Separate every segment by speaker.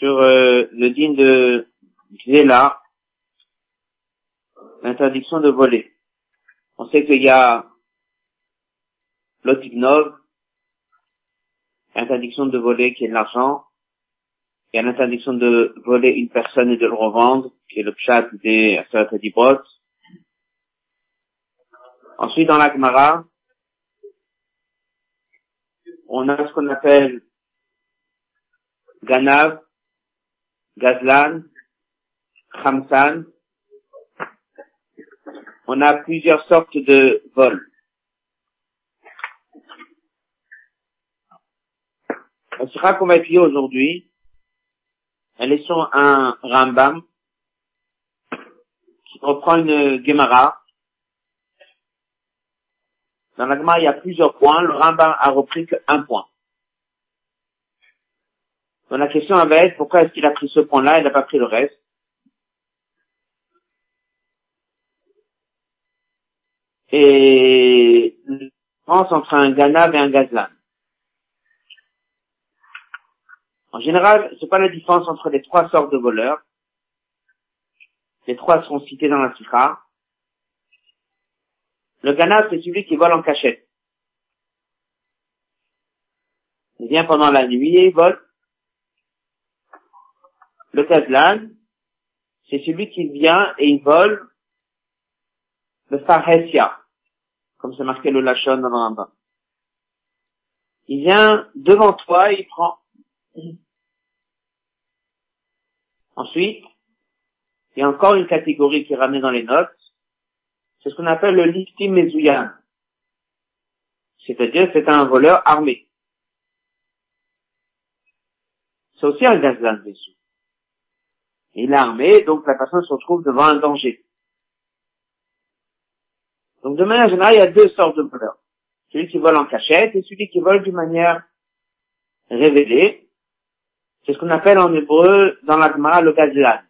Speaker 1: sur euh, le digne de Zéla, l'interdiction de voler. On sait qu'il y a l'otignov, l'interdiction de voler qui est l'argent, il y a l'interdiction de voler une personne et de le revendre, qui est le pshat des Aseret Dibot. Ensuite, dans la on a ce qu'on appelle Ganav, Gazlan, Khamsan. On a plusieurs sortes de vols. La sera qu'on va étudier aujourd'hui, elle est sur un Rambam qui reprend une Gemara. Dans la Gemara, il y a plusieurs points. Le Rambam a repris qu'un point. Donc la question va être pourquoi est-ce qu'il a pris ce point-là et il n'a pas pris le reste? Et la différence entre un Ganav et un Gazlan. En général, c'est pas la différence entre les trois sortes de voleurs. Les trois sont cités dans la Sikha. Le Ganav, c'est celui qui vole en cachette. Il vient pendant la nuit et il vole. Le Kazlan, c'est celui qui vient et il vole le Farhesia, comme c'est marqué le Lachon dans le Il vient devant toi et il prend. Ensuite, il y a encore une catégorie qui est ramenée dans les notes, c'est ce qu'on appelle le liftim mezouyan. C'est-à-dire, c'est un voleur armé. C'est aussi un gazlan dessous. Il est armé, donc la personne se retrouve devant un danger. Donc de manière générale, il y a deux sortes de voleurs. Celui qui vole en cachette et celui qui vole d'une manière révélée. C'est ce qu'on appelle en hébreu dans l'agma le gazlan.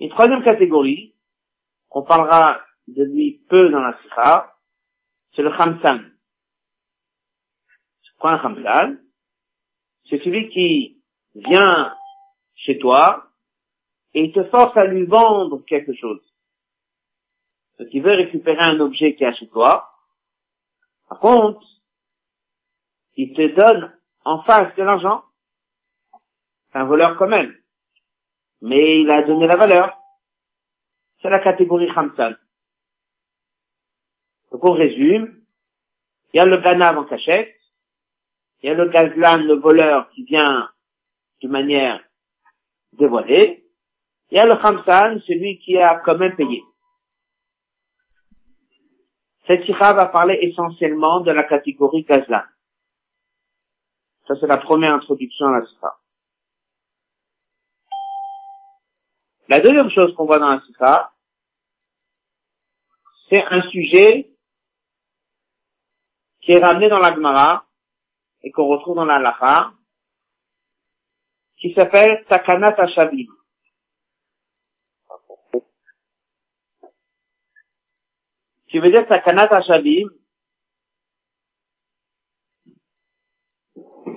Speaker 1: Une troisième catégorie, qu'on parlera de lui peu dans la sikha, c'est le khamsan. C'est quoi un khamsan? C'est celui qui vient chez toi et il te force à lui vendre quelque chose. Donc il veut récupérer un objet qui est chez toi. Par contre, il te donne en face de l'argent. C'est un voleur comme elle. Mais il a donné la valeur. C'est la catégorie Khamsan. Donc on résume. Il y a le Ganav en cachette. Il y a le Gazlan, le voleur qui vient de manière dévoilée. Il y a le Khamsan, celui qui a quand même payé. Cette sikha va parler essentiellement de la catégorie Gazlan. Ça, c'est la première introduction à la sikha. La deuxième chose qu'on voit dans la sikha, c'est un sujet qui est ramené dans la Gemara et qu'on retrouve dans la Lacha, qui s'appelle Takanat Hashabim. Qui veut dire Takanat Hashabim,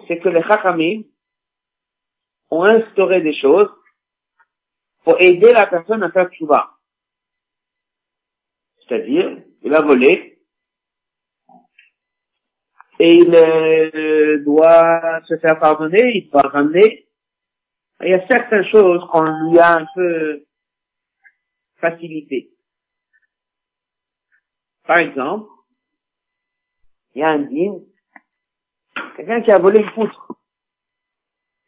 Speaker 1: c'est que les Chachamim ont instauré des choses pour aider la personne à faire tchouva. C'est-à-dire, il a volé, et il euh, doit se faire pardonner, il doit ramener. Il y a certaines choses qu'on lui a un peu facilité. Par exemple, il y a un dîme, quelqu'un qui a volé une poutre.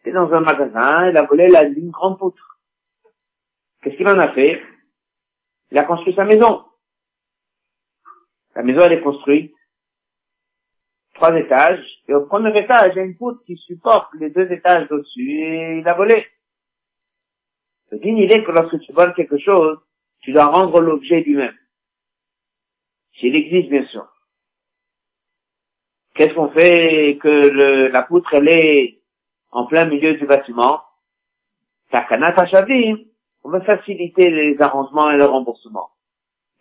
Speaker 1: Il est dans un magasin, il a volé la, une grande poutre. Qu'est-ce qu'il en a fait? Il a construit sa maison. La maison, elle est construite trois étages, et au premier étage, il y a une poutre qui supporte les deux étages au-dessus, et il a volé. Le digne il est que lorsque tu voles quelque chose, tu dois rendre l'objet lui-même. S'il existe, bien sûr. Qu'est-ce qu'on fait que la poutre, elle est en plein milieu du bâtiment? On va faciliter les arrangements et le remboursement.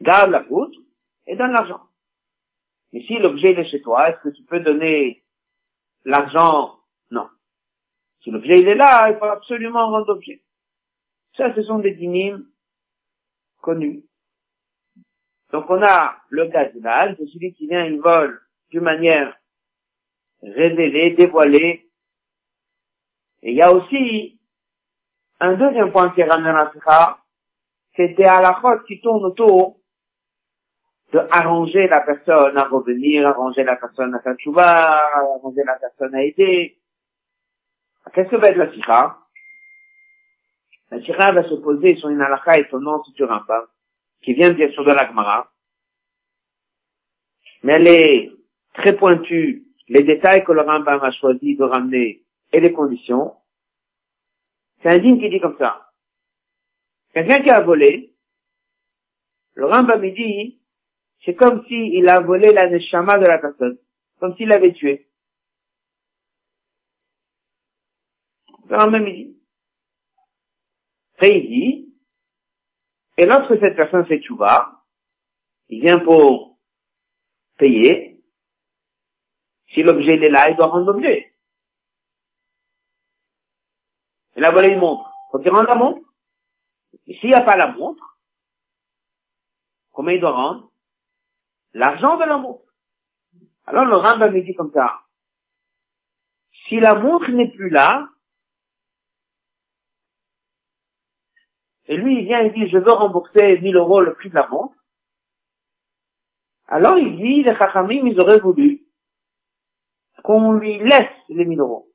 Speaker 1: Garde la poutre et donne l'argent. Mais si l'objet est chez toi, est-ce que tu peux donner l'argent? Non. Si l'objet il est là, il faut absolument rendre l'objet. Ça, ce sont des dynimes connus. Donc on a le gazmal, c'est celui qui vient, il vole d'une manière révélée, dévoilée. Et il y a aussi un deuxième point qui est ramené la c'est des halakhot qui tournent autour de arranger la personne à revenir, arranger la personne à faire tchouva, arranger la personne à aider. Qu'est-ce que va être la sikha? La sikha va se poser sur une halakha étonnante du Rambam, qui vient bien sûr de l'Agmara, mais elle est très pointue, les détails que le Rambam a choisi de ramener et les conditions. C'est un digne qui dit comme ça. Quelqu'un qui a volé, le Rambam dit, c'est comme s'il a volé la neshama de la personne, comme s'il l'avait tué. Le Rambam dit. Après il dit, et lorsque cette personne fait tchouva, il vient pour payer, si l'objet est là, il doit rendre l'objet. Il a volé une montre. Faut qu'il rende la montre. Et s'il n'y a pas la montre, comment il doit rendre? L'argent de la montre. Alors le Rambam me dit comme ça. Si la montre n'est plus là, et lui il vient et dit je veux rembourser 1000 euros le prix de la montre, alors il dit les Chachamim ils auraient voulu qu'on lui laisse les 1000 euros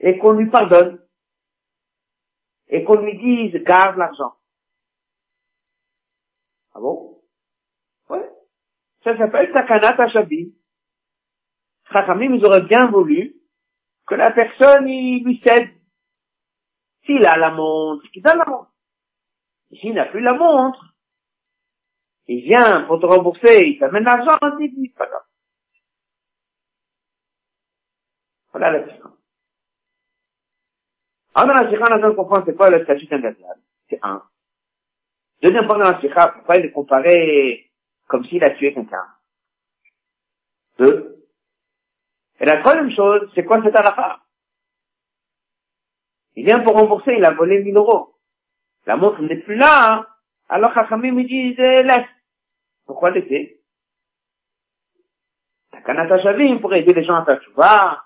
Speaker 1: et qu'on lui pardonne et qu'on lui dise garde l'argent. Ah bon? Ouais. Ça s'appelle Takanat Hashabim. Chachamim, ils auraient bien voulu que la personne, il lui cède. S'il a la montre, qu'il donne la montre. S'il n'a plus la montre, il vient pour te rembourser, il t'amène l'argent, il dit, pas. Voilà la différence. Alors dans la sikha, on a comprendre c'est quoi le statut d'un C'est un. Deuxième point dans la sikha, pourquoi il est comparé comme s'il a tué quelqu'un? Deux. Et la troisième chose, c'est quoi cet halakha? Il vient pour rembourser, il a volé 1000 euros. La montre n'est plus là, hein. alors Chachamim me dit, laisse. Pourquoi laisser Takanata Shavim pour aider les gens à faire vois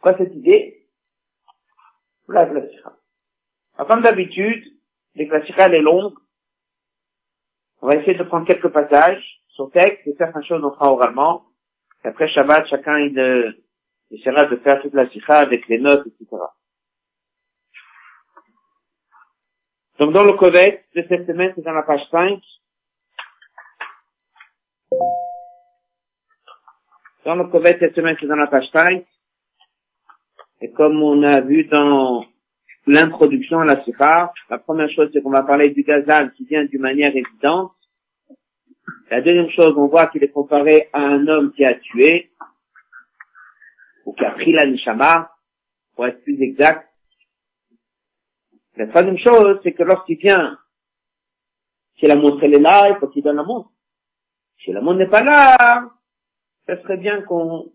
Speaker 1: Quoi cette idée? La sikha. Comme d'habitude, les que la est longue, on va essayer de prendre quelques passages sur texte et certaines choses on fera oralement. Et après Shabbat, chacun il, euh, essaiera de faire toute la sikha avec les notes, etc. Donc dans le codex de cette semaine, c'est dans la page 5. Dans le de cette semaine, c'est dans la page 5. Et comme on a vu dans l'introduction à la sikha, la première chose, c'est qu'on va parler du gazal qui vient d'une manière évidente. La deuxième chose, on voit qu'il est comparé à un homme qui a tué, ou qui a pris la nishama, pour être plus exact. La troisième chose, c'est que lorsqu'il vient, si la montre elle est là, il faut qu'il donne la montre. Si la montre n'est pas là, ça serait bien qu'on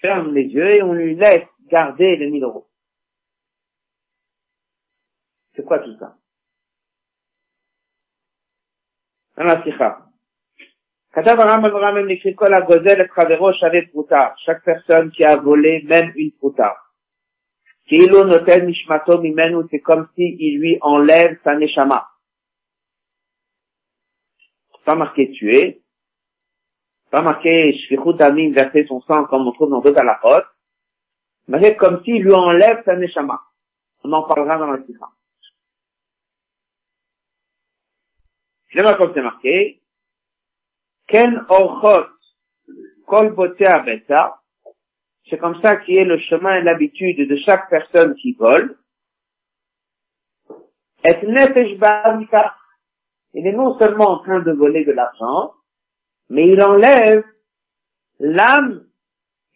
Speaker 1: ferme les yeux et on lui laisse garder les 1000 euros. C'est quoi tout ça? Dans la sikha. Chaque personne qui a volé même une pruta. c'est comme si il lui enlève sa neshama. Pas marqué tuer. Pas marqué shvichut amim verser son sang comme on trouve dans d'autres halachot. Mais c'est comme s'il lui enlève sa neshama. On en parlera dans la sikha. Finalement, comme c'est marqué, Ken orchot kol beta, c'est comme ça qui est le chemin et l'habitude de chaque personne qui vole. Et nefesh il est non seulement en train de voler de l'argent, mais il enlève l'âme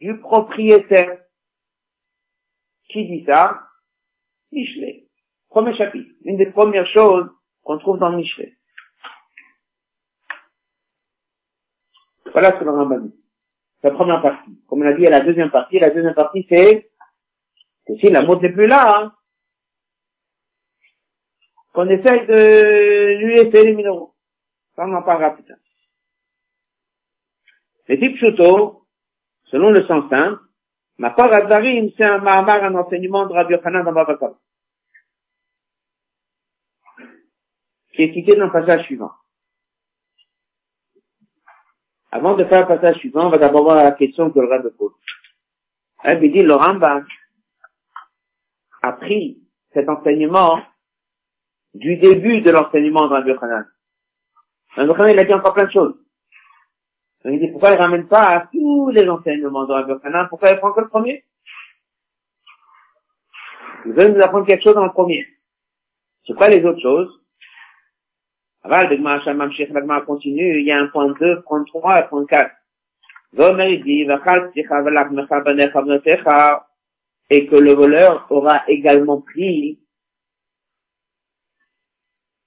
Speaker 1: du propriétaire. Qui dit ça? Michelet. Premier chapitre. Une des premières choses qu'on trouve dans Michelet. Voilà ce que le Rambam dit. la première partie. Comme on a dit, a la deuxième partie. La deuxième partie, c'est que si la montre n'est plus là, hein, qu'on essaye de lui laisser les minéraux. Ça, on en parlera plus tard. Les types Pshuto, selon le sens simple, Makor Azarim, c'est un Mahamar, un enseignement de Rabbi Yochanan dans. Qui est cité dans le passage suivant. Avant de faire le passage suivant, on va d'abord voir la question que le Rabbi pose. Il dit, le Rambam a pris cet enseignement du début de l'enseignement de Rabbi Yochanan. Rabbi Yochanan, il a dit encore plein de choses. il dit, pourquoi il ramène pas à tous les enseignements de Rabbi Yochanan Pourquoi il prend que le premier? Il veut nous apprendre quelque chose dans le premier. C'est quoi les autres choses? Aval, continue, il y a un point 2, point 3 et point 4. Zomer, il dit, et que le voleur aura également pris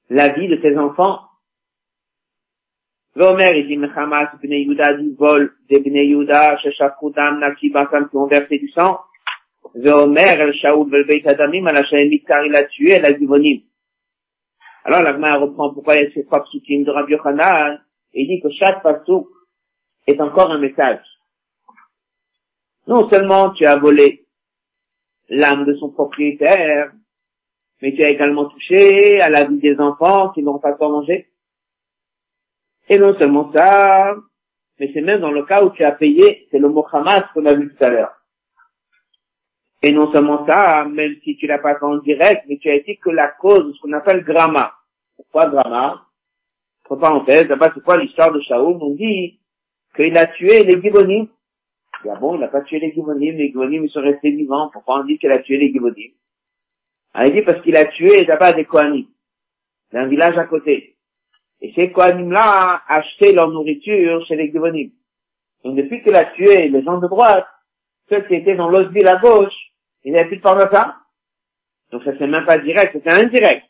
Speaker 1: la vie de ses enfants. L'Omer, dit, Naki, Basam, qui ont versé du sang. L'Omer, El Shaoud, Vel Beit Adamim, il a tué. Alors, l'Agma reprend pourquoi il y a ces trois psukim de Rabbi Yochanan, et dit que chaque pasouk est encore un message. Non seulement tu as volé l'âme de son propriétaire, mais tu as également touché à la vie des enfants qui n'ont pas quoi manger. Et non seulement ça, mais c'est même dans le cas où tu as payé, c'est le mot Hamas qu'on a vu tout à l'heure. Et non seulement ça, même si tu l'as pas fait en direct, mais tu as été que la cause de ce qu'on appelle gramma. Pourquoi gramma? Entre parenthèses, d'abord c'est quoi l'histoire de Shaoul? On dit qu'il a tué les Gibonim. Ah bon, il n'a pas tué les Gibonim, les Gibonim ils sont restés vivants. Pourquoi on dit qu'il a tué les Gibonim? Ah, il dit parce qu'il a tué d'abord des Kohanim, d'un village à côté. Et ces Kohanim-là acheté leur nourriture chez les Givonim. Donc depuis qu'il a tué les gens de droite, ceux qui étaient dans l'autre ville à gauche, ils n'avaient plus de ça. Donc ça c'est même pas direct, c'était indirect.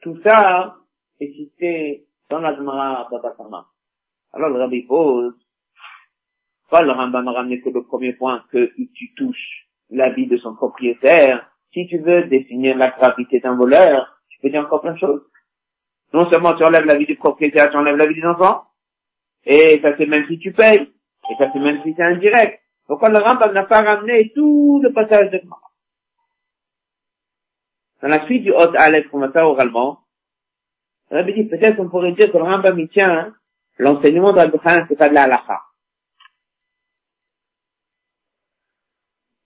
Speaker 1: Tout ça est cité dans la Gemara Babatama. Alors le rabbi pose, pas le Rambam a ramené que le premier point, que tu touches la vie de son propriétaire, si tu veux définir la gravité d'un voleur, tu peux dire encore plein de choses. Non seulement tu enlèves la vie du propriétaire, tu enlèves la vie des enfants, et ça c'est même si tu payes, et ça c'est même si c'est indirect. Pourquoi le Rambam n'a pas ramené tout le passage de Gemara Dans la suite du Hot Aleph qu'on va faire oralement, on dit peut-être qu'on pourrait dire que le Rambam il tient l'enseignement d'Al Bukhan, c'est pas de la halakha.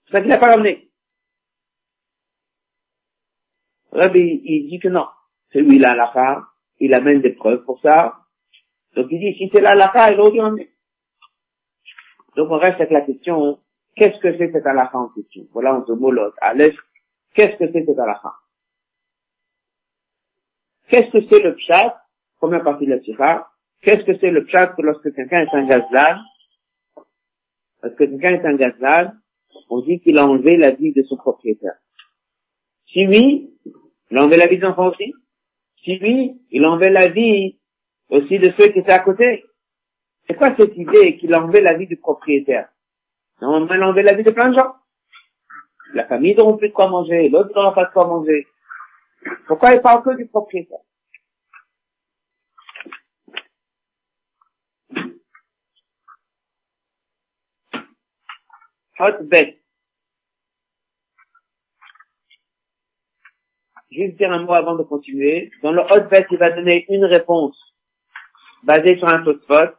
Speaker 1: C'est ça qu'il n'a pas ramené. Rabbi, il dit que non. Celui là, l'alakha, il amène des preuves pour ça. Donc il dit, si c'est l'alakha, il aurait dû Donc on reste avec la question, qu'est-ce que c'est cette halakha en question? Voilà, on se molote. L'est, qu'est-ce que c'est cette halakha? Qu'est-ce que c'est le pshat Première partie de la sikha? Qu'est-ce que c'est le pshat lorsque quelqu'un est un gazlan Lorsque quelqu'un est un gazlan, on dit qu'il a enlevé la vie de son propriétaire. Si oui, il enlevait la vie des enfants aussi. Si oui, il enlevait la vie aussi de ceux qui étaient à côté. C'est quoi cette idée qu'il enlevait la vie du propriétaire? Non, il enlevait la vie de plein de gens. La famille n'aura plus de quoi manger, l'autre n'aura pas de quoi manger. Pourquoi il parle que du propriétaire? Bête. juste dire un mot avant de continuer. Dans le Hotbet, il va donner une réponse basée sur un spot.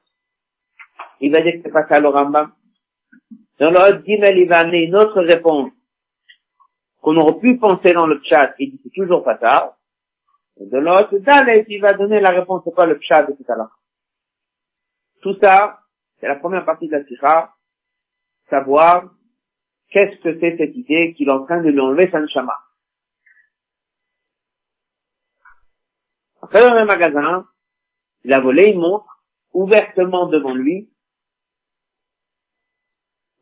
Speaker 1: Il va dire que c'est pas ça le Rambam. Dans le il va amener une autre réponse qu'on aurait pu penser dans le chat. Il dit c'est toujours pas ça. Et le Hot Dalet, il va donner la réponse c'est pas le chat de tout à. Tout ça, c'est la première partie de la sikha. Savoir qu'est-ce que c'est cette idée qu'il est en train de lui enlever sa neshama. Après, dans un magasin, il a volé une montre, ouvertement devant lui.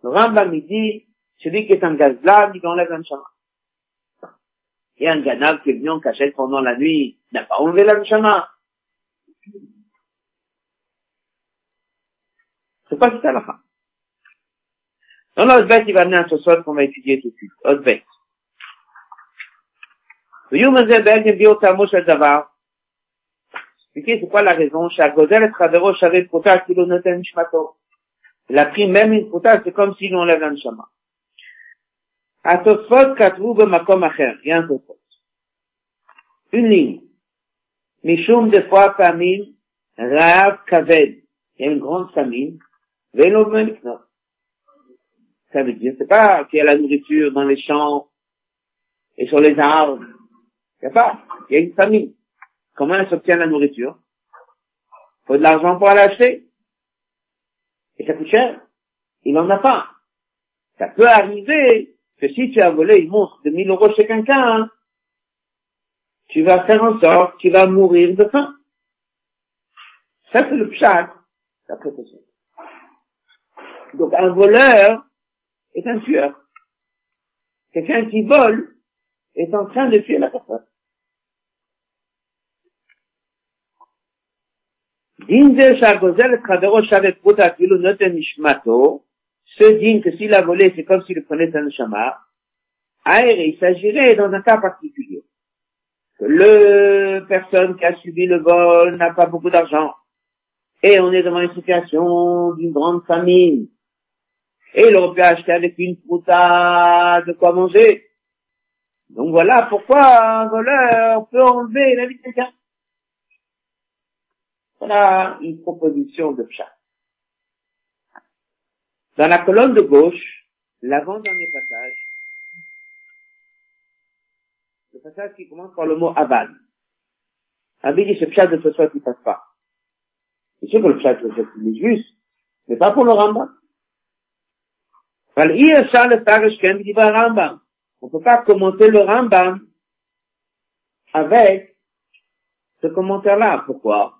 Speaker 1: Le Rambam, il dit, celui qui est un gazlan, il enlève un chama. Et un ganav qui est venu en cachette pendant la nuit, n'a pas enlevé la chama. C'est pas ça la fin. Dans bête, il va amener un Tosot qu'on va étudier tout de suite. Autre bête. Expliquez c'est quoi la raison? Il la prime, même une kouta, c'est comme si l'on enlève l'anshama. Atosfot katvu b'makom acher. Il y a un tosfot. Une ligne. Mishum de fois pamim, rav kaved. Il y a une grande famine. Vélo non. Ça veut dire, c'est pas qu'il y a la nourriture dans les champs et sur les arbres. Il n'y a pas. Il y a une famine. Comment elle s'obtient la nourriture? Faut de l'argent pour l'acheter. Et ça coûte cher. Il n'en a pas. Ça peut arriver que si tu as volé une montre de 1000 euros chez quelqu'un, tu vas faire en sorte qu'il va mourir de faim. Ça, c'est le pshat, d'après Donc, un voleur est un tueur. Quelqu'un qui vole est en train de tuer la personne. Ce digne que s'il a volé, c'est comme s'il prenait un chamar, il s'agirait dans un cas particulier. Que le personne qui a subi le vol n'a pas beaucoup d'argent. Et on est devant une situation d'une grande famine. Et il aurait pu acheter avec une prouta de quoi manger. Donc voilà pourquoi un voleur peut enlever la vie de quelqu'un. Voilà une proposition de chat. Dans la colonne de gauche, l'avant-dernier passage, le passage qui commence par le mot aval. Rabbi dit ce pshat de ce soir qui passe pas. C'est sûr que le pshat de ce est juste, mais pas pour le Rambam. On ne peut pas commenter le Rambam avec ce commentaire-là. Pourquoi?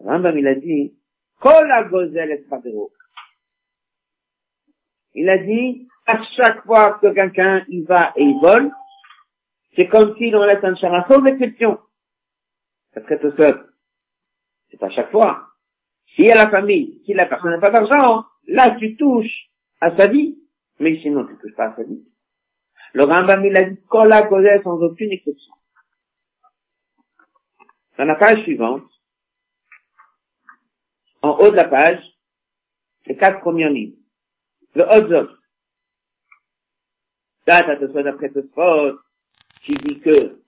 Speaker 1: Rambam, il a dit, gozel il a dit, à chaque fois que quelqu'un y va et il vole, c'est comme s'il en laisse un chara, sauf exception. Ça serait tout seul. C'est pas chaque fois. Si y a la famille, si la personne n'a pas d'argent, là tu touches à sa vie, mais sinon tu touches pas à sa vie. Le Rambam il a dit la causait sans aucune exception. Dans la page suivante, en haut de la page, les quatre premières lignes. Le Hodzot. Date à soit après faute, qui dit que,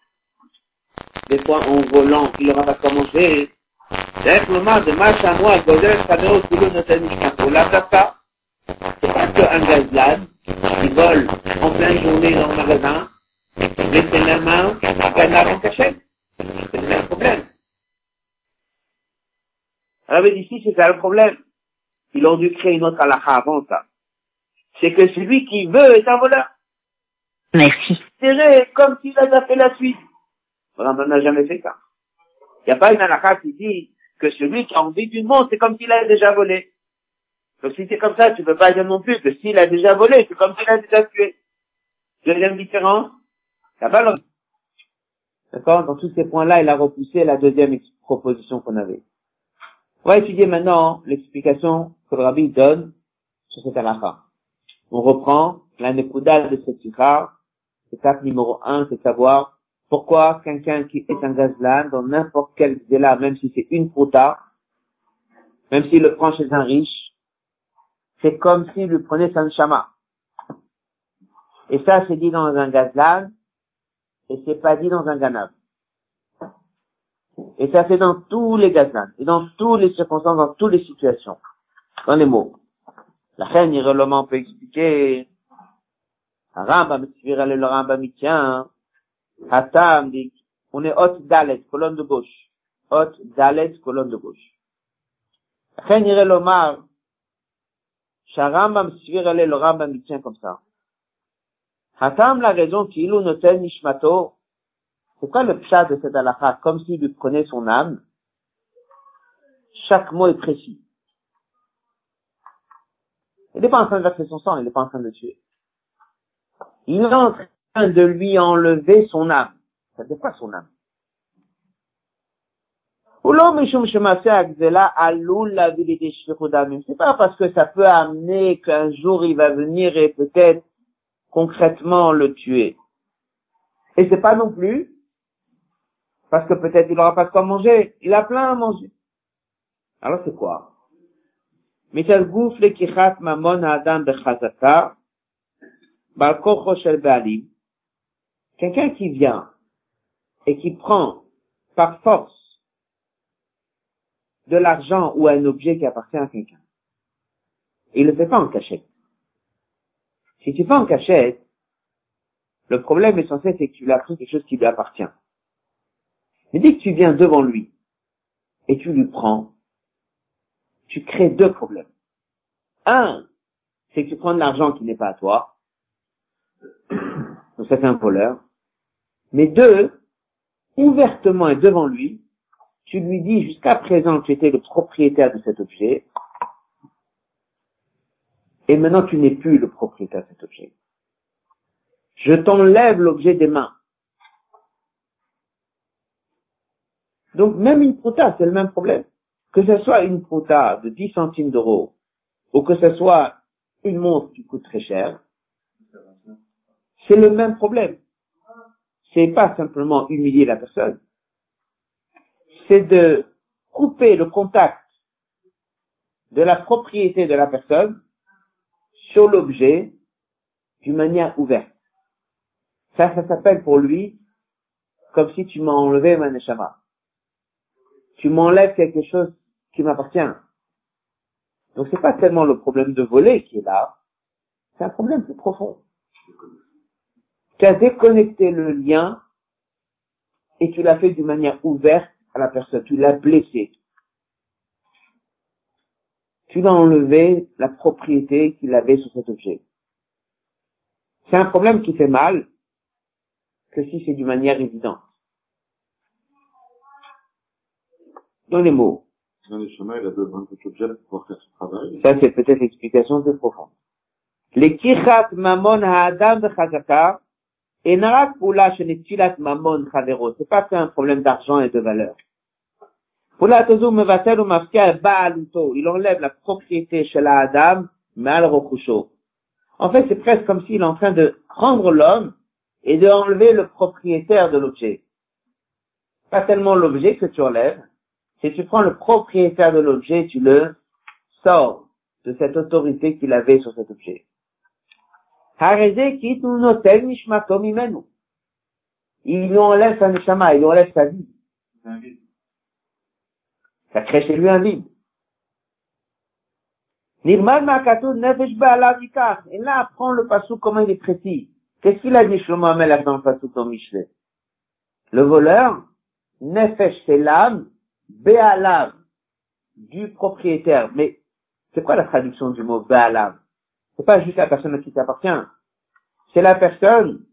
Speaker 1: des fois, en volant, il aura pas commencé, c'est moment de match à moi, Godel, Kadeo, Koulou, Noten, Mishkapo, la data, c'est pas que un gazlade, qui vole en pleine journée dans le magasin, mais c'est la main, n'a rien caché. C'est le même problème. Alors, ici, c'est ça le problème. Ils ont dû créer une autre halakha avant ça c'est que celui qui veut est un voleur.
Speaker 2: Merci.
Speaker 1: C'est comme s'il avait fait la suite. On n'a jamais fait ça. Il n'y a pas une halakha qui dit que celui qui a envie d'une montre, c'est comme s'il a déjà volé. Donc si c'est comme ça, tu peux pas dire non plus que s'il a déjà volé, c'est comme s'il a déjà tué. Deuxième différence, la pas D'accord? Dans tous ces points-là, il a repoussé la deuxième proposition qu'on avait. On va étudier maintenant l'explication que le rabbi donne sur cette halakha. On reprend la nekuda de cette sikha. Étape numéro un, c'est savoir pourquoi quelqu'un qui est un gazlan, dans n'importe quel là, même si c'est une prouta, même s'il le prend chez un riche, c'est comme s'il lui prenait un chama. Et ça, c'est dit dans un gazlan, et c'est pas dit dans un ganav. Et ça, c'est dans tous les gazlans, et dans toutes les circonstances, dans toutes les situations, dans les mots. La reine, il peut expliquer, Rambam, le Rambam, il Hatam dit, on est hot dalet, colonne de gauche. Hot dalet, colonne de gauche. La reine, il relomar, Sharambam, le Rambam, il tient comme ça. Hatam, la raison qu'il ou noten nishmato, c'est quoi le pshat de cette halakha, comme s'il lui prenait son âme? Chaque mot est précis. Il n'est pas en train de verser son sang, il n'est pas en train de tuer. Il est en train de lui enlever son âme. Ça veut dire quoi son âme? C'est pas parce que ça peut amener qu'un jour il va venir et peut-être concrètement le tuer. Et c'est pas non plus parce que peut-être il n'aura pas de quoi manger. Il a plein à manger. Alors c'est quoi? Quelqu'un qui vient et qui prend par force de l'argent ou un objet qui appartient à quelqu'un. Il ne le fait pas en cachette. Si tu fais en cachette, le problème essentiel, c'est que tu l'as pris quelque chose qui lui appartient. Mais dès que tu viens devant lui et tu lui prends, tu crées deux problèmes. Un, c'est que tu prends de l'argent qui n'est pas à toi. Donc ça c'est un voleur. Mais deux, ouvertement et devant lui, tu lui dis jusqu'à présent tu étais le propriétaire de cet objet, et maintenant tu n'es plus le propriétaire de cet objet. Je t'enlève l'objet des mains. Donc même une prouta, c'est le même problème. Que ce soit une prouta de 10 centimes d'euros, ou que ce soit une montre qui coûte très cher, c'est le même problème. C'est pas simplement humilier la personne, c'est de couper le contact de la propriété de la personne sur l'objet d'une manière ouverte. Ça, ça s'appelle pour lui comme si tu m'as enlevé ma neshama. Tu m'enlèves quelque chose qui m'appartient. Donc c'est pas tellement le problème de voler qui est là, c'est un problème plus profond. Tu as déconnecté le lien et tu l'as fait d'une manière ouverte à la personne, tu l'as blessé. Tu l'as enlevé la propriété qu'il avait sur cet objet. C'est un problème qui fait mal que si c'est d'une manière évidente. Dans les mots.
Speaker 3: il a besoin de pour faire son travail.
Speaker 1: Ça, c'est peut-être l'explication plus profonde. Les kichat mamon ha'adam chazaka, et narak poula shenetilat mamon chavero. C'est pas un problème d'argent et de valeur. Poula tozu mevatel ou mafkia ba'aluto. Il enlève la propriété chez la Adam, mal rokusho. En fait, c'est presque comme s'il est en train de prendre l'homme et de enlever le propriétaire de l'objet. Pas tellement l'objet que tu enlèves, si tu prends le propriétaire de l'objet, tu le sors de cette autorité qu'il avait sur cet objet. Il lui enlève sa neshama, il lui enlève sa vie. Ça crée chez lui un vide. Makatou Nefesh Ba'alavikach. Et là, apprends le passou comment il est précis. Qu'est-ce qu'il a dit Shlomo Amelach dans le passou dans Michelet? Le voleur, Nefesh c'est l'âme, Béalav, du propriétaire. Mais c'est quoi la traduction du mot Béalav C'est pas juste la personne à qui t'appartient. C'est la personne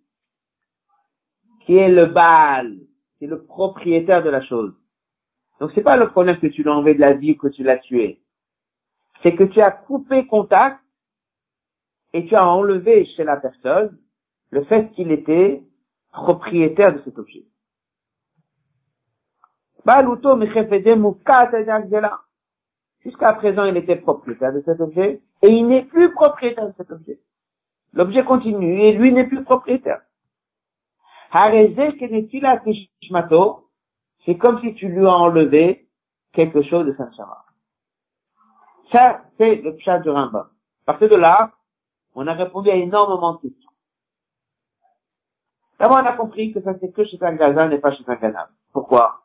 Speaker 1: qui est le Baal, qui est le propriétaire de la chose. Donc c'est pas le problème que tu l'as enlevé de la vie ou que tu l'as tué. C'est que tu as coupé contact et tu as enlevé chez la personne le fait qu'il était propriétaire de cet objet. Jusqu'à présent, il était propriétaire de cet objet et il n'est plus propriétaire de cet objet. L'objet continue et lui n'est plus propriétaire. C'est comme si tu lui as enlevé quelque chose de sa Ça, c'est le chat du Rambam. À partir de là, on a répondu à énormément de questions. D'abord, on a compris que ça c'est que chez un gazan et pas chez un ganav. Pourquoi?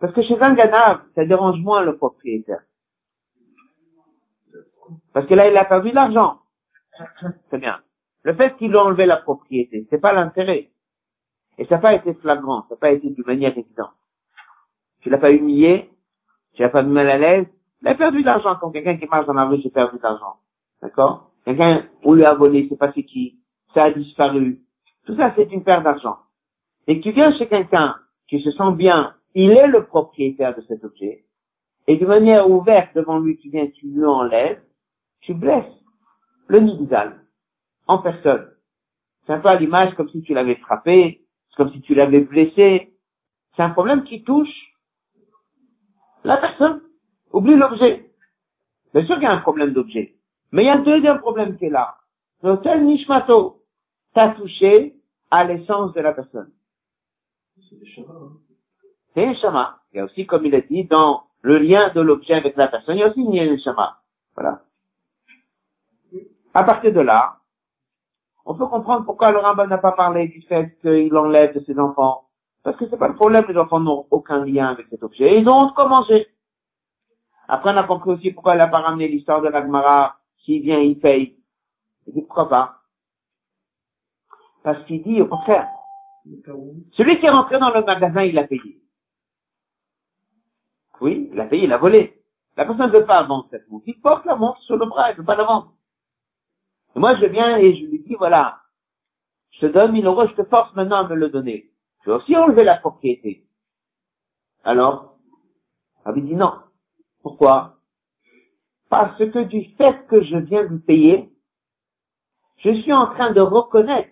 Speaker 1: Parce que chez un ganav, ça dérange moins le propriétaire. Parce que là, il a perdu l'argent. C'est bien. Le fait qu'il a enlevé la propriété, c'est pas l'intérêt. Et ça n'a pas été flagrant, ça n'a pas été d'une manière évidente. Tu l'as pas humilié, tu l'as pas mis mal à l'aise, il a perdu de l'argent. Quand quelqu'un qui marche dans la rue, j'ai perdu de l'argent. D'accord? Quelqu'un, on lui a volé, c'est pas c'est qui, ça a disparu. Tout ça, c'est une perte d'argent. Et tu viens chez quelqu'un qui se sent bien, il est le propriétaire de cet objet, et de manière ouverte devant lui, tu viens, tu lui enlèves, tu blesses le nidal en personne. C'est un peu à l'image comme si tu l'avais frappé, comme si tu l'avais blessé. C'est un problème qui touche La personne oublie l'objet. Bien sûr qu'il y a un problème d'objet. Mais il y a un deuxième problème qui est là. L'hôtel Nishmato, t'as touché à l'essence de la personne.
Speaker 3: Hein.
Speaker 1: C'est un shama. Il y a aussi, comme il a dit, dans le lien de l'objet avec la personne, il y a aussi une lien de shama. Voilà. À partir de là, on peut comprendre pourquoi le Rambam n'a pas parlé du fait qu'il enlève de ses enfants. Parce que c'est pas le problème, les enfants n'ont aucun lien avec cet objet. Ils ont commencé. Après, on a compris aussi pourquoi il n'a pas ramené l'histoire de l'Agmara. S'il vient, il paye. Il dit pourquoi pas? Parce qu'il dit au contraire, celui qui est rentré dans le magasin, il a payé. Oui, il a payé, il a volé. La personne ne veut pas vendre cette montre. Il porte la montre sur le bras, il ne veut pas la vendre. Et moi, je viens et je lui dis, voilà, je te donne 1000 euros, je te force maintenant à me le donner. Je vais aussi enlever la propriété. Alors, il dit non. Pourquoi? Parce que du fait que je viens de payer, je suis en train de reconnaître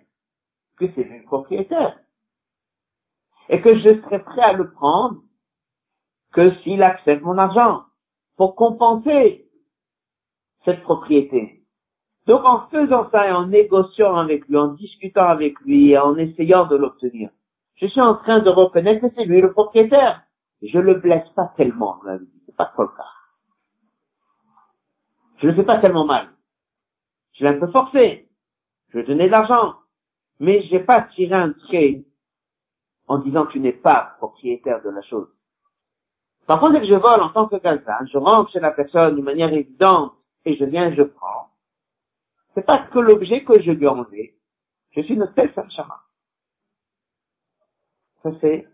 Speaker 1: que c'est le propriétaire. Et que je serai prêt à le prendre que s'il accepte mon argent pour compenser cette propriété. Donc en faisant ça et en négociant avec lui, en discutant avec lui et en essayant de l'obtenir, je suis en train de reconnaître que c'est lui le propriétaire. Je le blesse pas tellement. C'est pas trop le cas. Je le fais pas tellement mal. Je l'ai un peu forcé. Je lui ai de l'argent. Mais j'ai pas tiré un trait en disant tu n'es pas propriétaire de la chose. Par contre, dès que je vole en tant que gazan, je rentre chez la personne d'une manière évidente et je viens je prends. C'est pas que l'objet que je lui ai. Je suis une telle. Ça c'est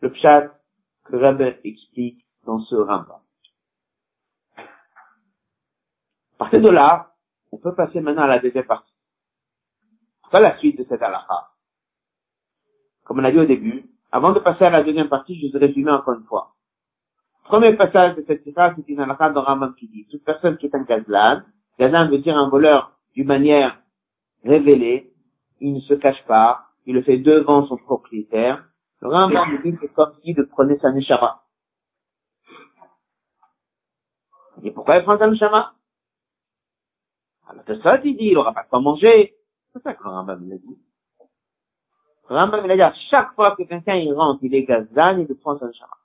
Speaker 1: le pshat que Rabbi explique dans ce Rambam. À partir de là, on peut passer maintenant à la deuxième partie. Pas la suite de cette halakha. Comme on a dit au début, avant de passer à la deuxième partie, je vais résumer encore une fois. Premier passage de cette phrase, c'est une halakha dans Rambam qui dit, toute personne qui est un gazlan, gazlan veut dire un voleur d'une manière révélée, il ne se cache pas, il le fait devant son propriétaire. Le Rambam dit que c'est comme s'il prenait sa neshama. Et pourquoi il prend sa neshama? Alors, de ça, il dit, il aura pas de quoi manger. C'est ça que le Rambam l'a dit. Le Rambam, il a dit, à chaque fois que quelqu'un, il rentre, il est gazan, il prend sa neshama.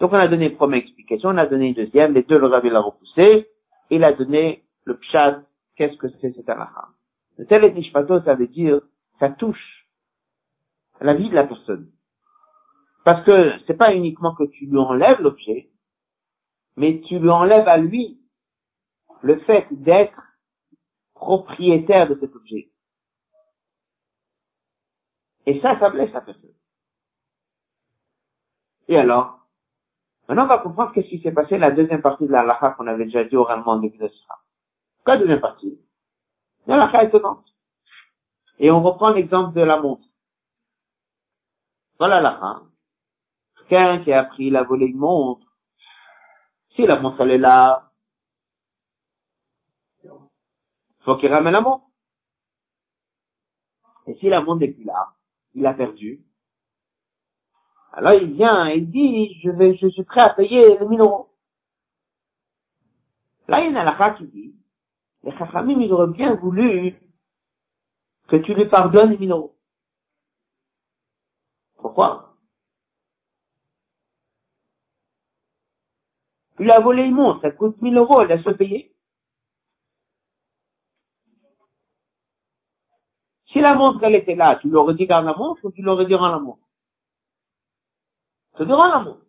Speaker 1: Donc, on a donné une première explication, on a donné une deuxième, les deux, le Rabbi l'a repoussé, il a donné le pshad, qu'est-ce que c'est cet halakha. Le tel et nishpato, ça veut dire, ça touche la vie de la personne. Parce que c'est pas uniquement que tu lui enlèves l'objet, mais tu lui enlèves à lui le fait d'être propriétaire de cet objet. Et ça, ça blesse la personne. Et alors, maintenant on va comprendre qu'est-ce qui s'est passé la deuxième partie de la halakha qu'on avait déjà dit oralement en début de ce Quoi deuxième partie? La halakha étonnante. Et on reprend l'exemple de la montre. Voilà la fin. Quelqu'un qui a pris la volée de montre, si la montre elle est là, faut qu'il ramène la montre. Et si la montre n'est plus là, il a perdu. Alors il vient il dit, je vais, je suis prêt à payer les 1000 euros. Là, il y a une halakha qui dit, les chachamim, ils auraient bien voulu que tu lui pardonnes les 1000 euros. Pourquoi? Il a volé une montre, ça coûte 1000 euros, elle a se payer. Si la montre, elle était là, tu lui aurais dit garde la montre ou tu lui aurais dit rends la montre? Lui rends la montre.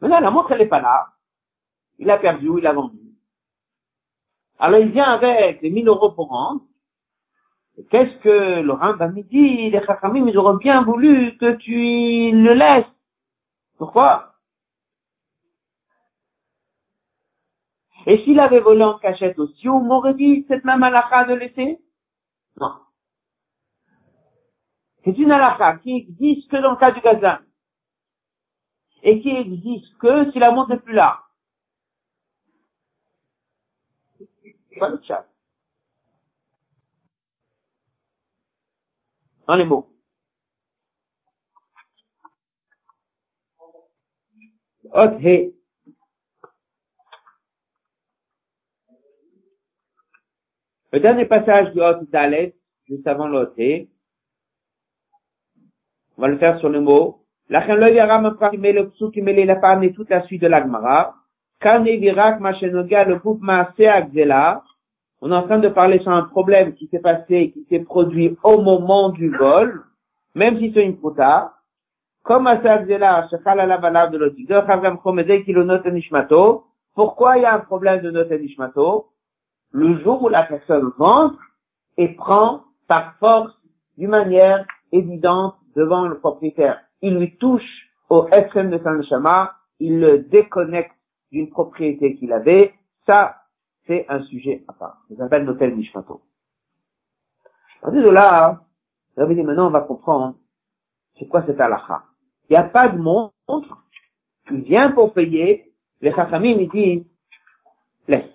Speaker 1: Maintenant, la montre, elle n'est pas là. Il a perdu il a vendu. Alors, il vient avec les 1000 euros pour rendre. Qu'est-ce que le Rambam me dit? Les Chachamim, ils auraient bien voulu que tu le laisses. Pourquoi? Et s'il avait volé en cachette aussi, on m'aurait dit cette même halakha de laisser? Non. C'est une halakha qui existe que dans le cas du gazan. Et qui existe que si la montre n'est plus là. Pas le chat. Dans les mots. Ot He. Le dernier passage du Hot Dalet, juste avant l'Hot on va le faire sur le mot. Lachem lo yaram met le psuk qui met la parne et toute la suite de l'Agmara. Kane virak machenoga le groupe maase agzela. On est en train de parler sur un problème qui s'est passé, qui s'est produit au moment du vol, même si c'est une tard. Comme à Agzela, shechal ala balav de l'otik. Pourquoi il y a un problème de note nishmato? Le jour où la personne rentre et prend par force, d'une manière évidente, devant le propriétaire. Il lui touche au SM de San Shama, il le déconnecte d'une propriété qu'il avait. Ça, c'est un sujet à part. Ça s'appelle l'hôtel Mishmato. À partir là, vous dit maintenant on va comprendre c'est quoi cet halakha? Il n'y a pas de montre qui vient pour payer. Les chachamim, ils disent, laisse.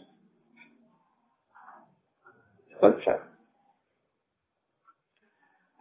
Speaker 1: C'est quoi le chat?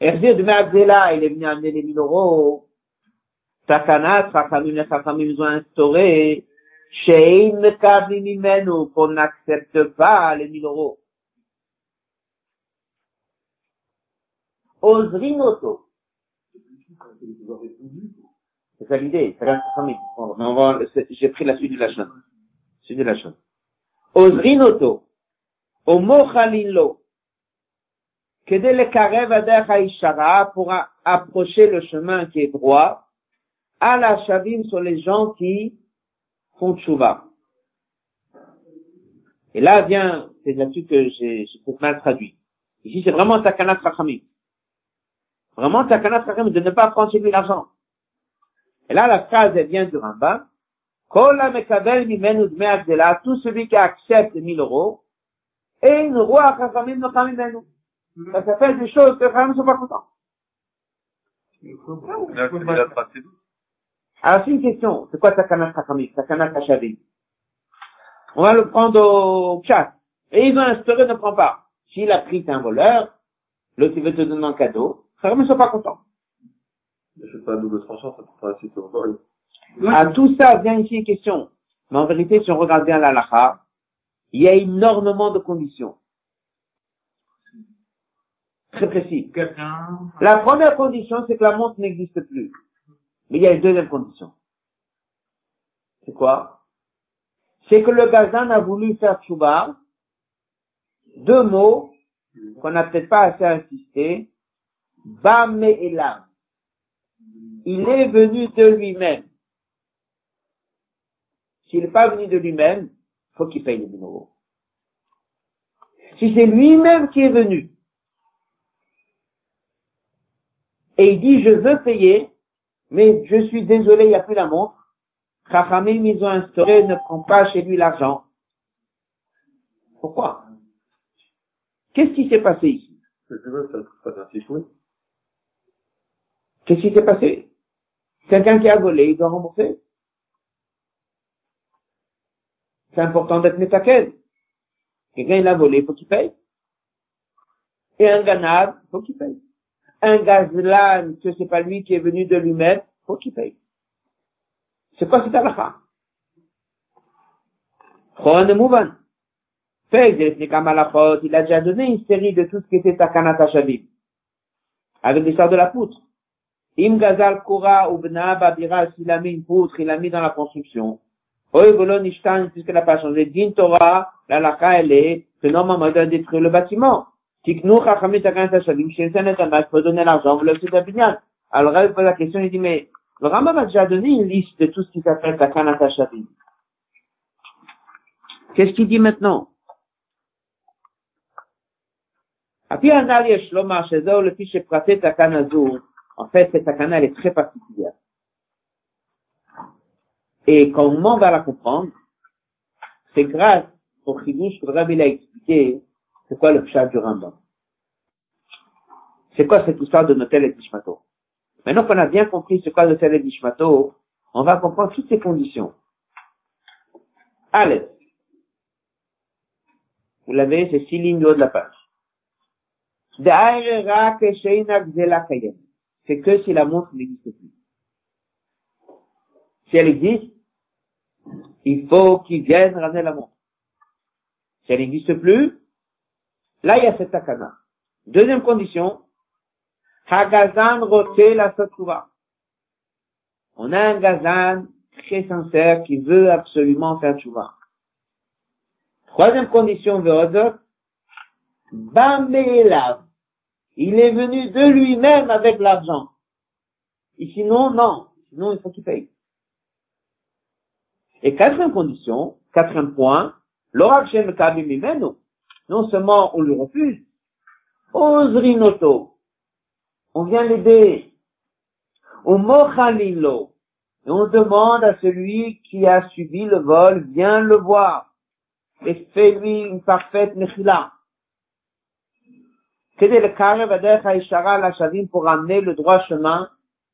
Speaker 1: Erzir de Magzela, il est venu amener les 1000 euros. Takanat, Chachamim, les Chachamim ont instauré, Shein Mekavim Mimenu, qu'on n'accepte pas les 1000 euros. Ozrinoto. C'est ça l'idée, c'est la va, j'ai pris la suite de la chaîne. Suite de la chaîne. Ozrinoto. Omochalilo pour approcher le chemin qui est droit, à la shavim sur les gens qui font tchouva. Et là vient, c'est là-dessus que j'ai peut-être mal traduit. Ici, c'est vraiment takanat rachamim. Vraiment takanat rachamim, de ne pas prendre chez l'argent. Et là, la phrase, vient du Rambam. Kol mekabel mimenu de tout celui qui accepte 1000 euros, et une roi rachamim ça s'appelle des choses que les ne sont pas contents. Alors c'est une question, c'est quoi Takana Takamik, Takana Tachavi On va le prendre au chat. Et il va instaurer, ne prend pas. S'il a pris, un voleur, l'autre il veut te donner un cadeau, les ne sont pas contents.
Speaker 3: Mais c'est pas double tranchant, ça peut pas assister au vol.
Speaker 1: À tout ça vient ici une question. Mais en vérité, si on regarde bien la lacha, il y a énormément de conditions très précis. La première condition, c'est que la montre n'existe plus. Mais il y a une deuxième condition. C'est quoi? C'est que le gazan a voulu faire tchouba, deux mots qu'on n'a peut-être pas assez insisté, Bame et l'âme. Il est venu de lui-même. S'il n'est pas venu de lui-même, faut qu'il paye les numéros. Si c'est lui-même qui est venu, et il dit, je veux payer, mais je suis désolé, il n'y a plus la montre. Chachamim, ils ont instauré, ne prend pas chez lui l'argent. Pourquoi? Qu'est-ce qui s'est passé ici? Qu'est-ce qui s'est passé? Quelqu'un qui a volé, il doit rembourser? C'est important d'être métaquel. Quelqu'un il a volé, il faut qu'il paye. Et un ganade, il faut qu'il paye un gazlan, que c'est pas lui qui est venu de lui-même, faut qu'il paye. C'est quoi cette halakha? Mouvan. Il a déjà donné une série de tout ce qui était Takanat Hashavim. Avec l'histoire de la poutre. Im Gazal Kura ou Babira, a mis une poutre, il l'a mis dans la construction. Oegolon Ishtan, puisqu'elle n'a pas changé. Din Torah, la elle est que normalement, il doit détruire le bâtiment. Tiknou Chachamim Takan Tashavim, chez il faut donner l'argent, vous le faites à Alors, il pose la question, il dit, mais le Rambam a déjà donné une liste de tout ce qui s'appelle Takan Tashavim. Qu'est-ce qu'il dit maintenant? En fait, cette Takana, elle est très particulière. Et quand on va la comprendre, c'est grâce au chidouche que le Rabbi l'a expliqué, c'est quoi le pshat du Rambam? C'est quoi cette histoire de Notel et Nishmato Maintenant qu'on a bien compris ce qu'est Notel et Nishmato, on va comprendre toutes ces conditions. Allez. Vous l'avez, c'est six lignes haut de la page. C'est que si la montre n'existe plus. Si elle existe, il faut qu'il vienne ramener la montre. Si elle n'existe plus, là il y a cette takana. Deuxième condition, Hagazan la satouva. On a un gazan très sincère qui veut absolument faire tchouva. Troisième condition, Veodot, Bamelav. Il est venu de lui-même avec l'argent. Et sinon, non. Sinon, il faut qu'il paye. Et quatrième condition, quatrième point, l'orav shem Non seulement on lui refuse, ozrinoto. On vient l'aider. Au mochalilo. Et on demande à celui qui a subi le vol, viens le voir. Et fais-lui une parfaite nechila. le pour amener le droit chemin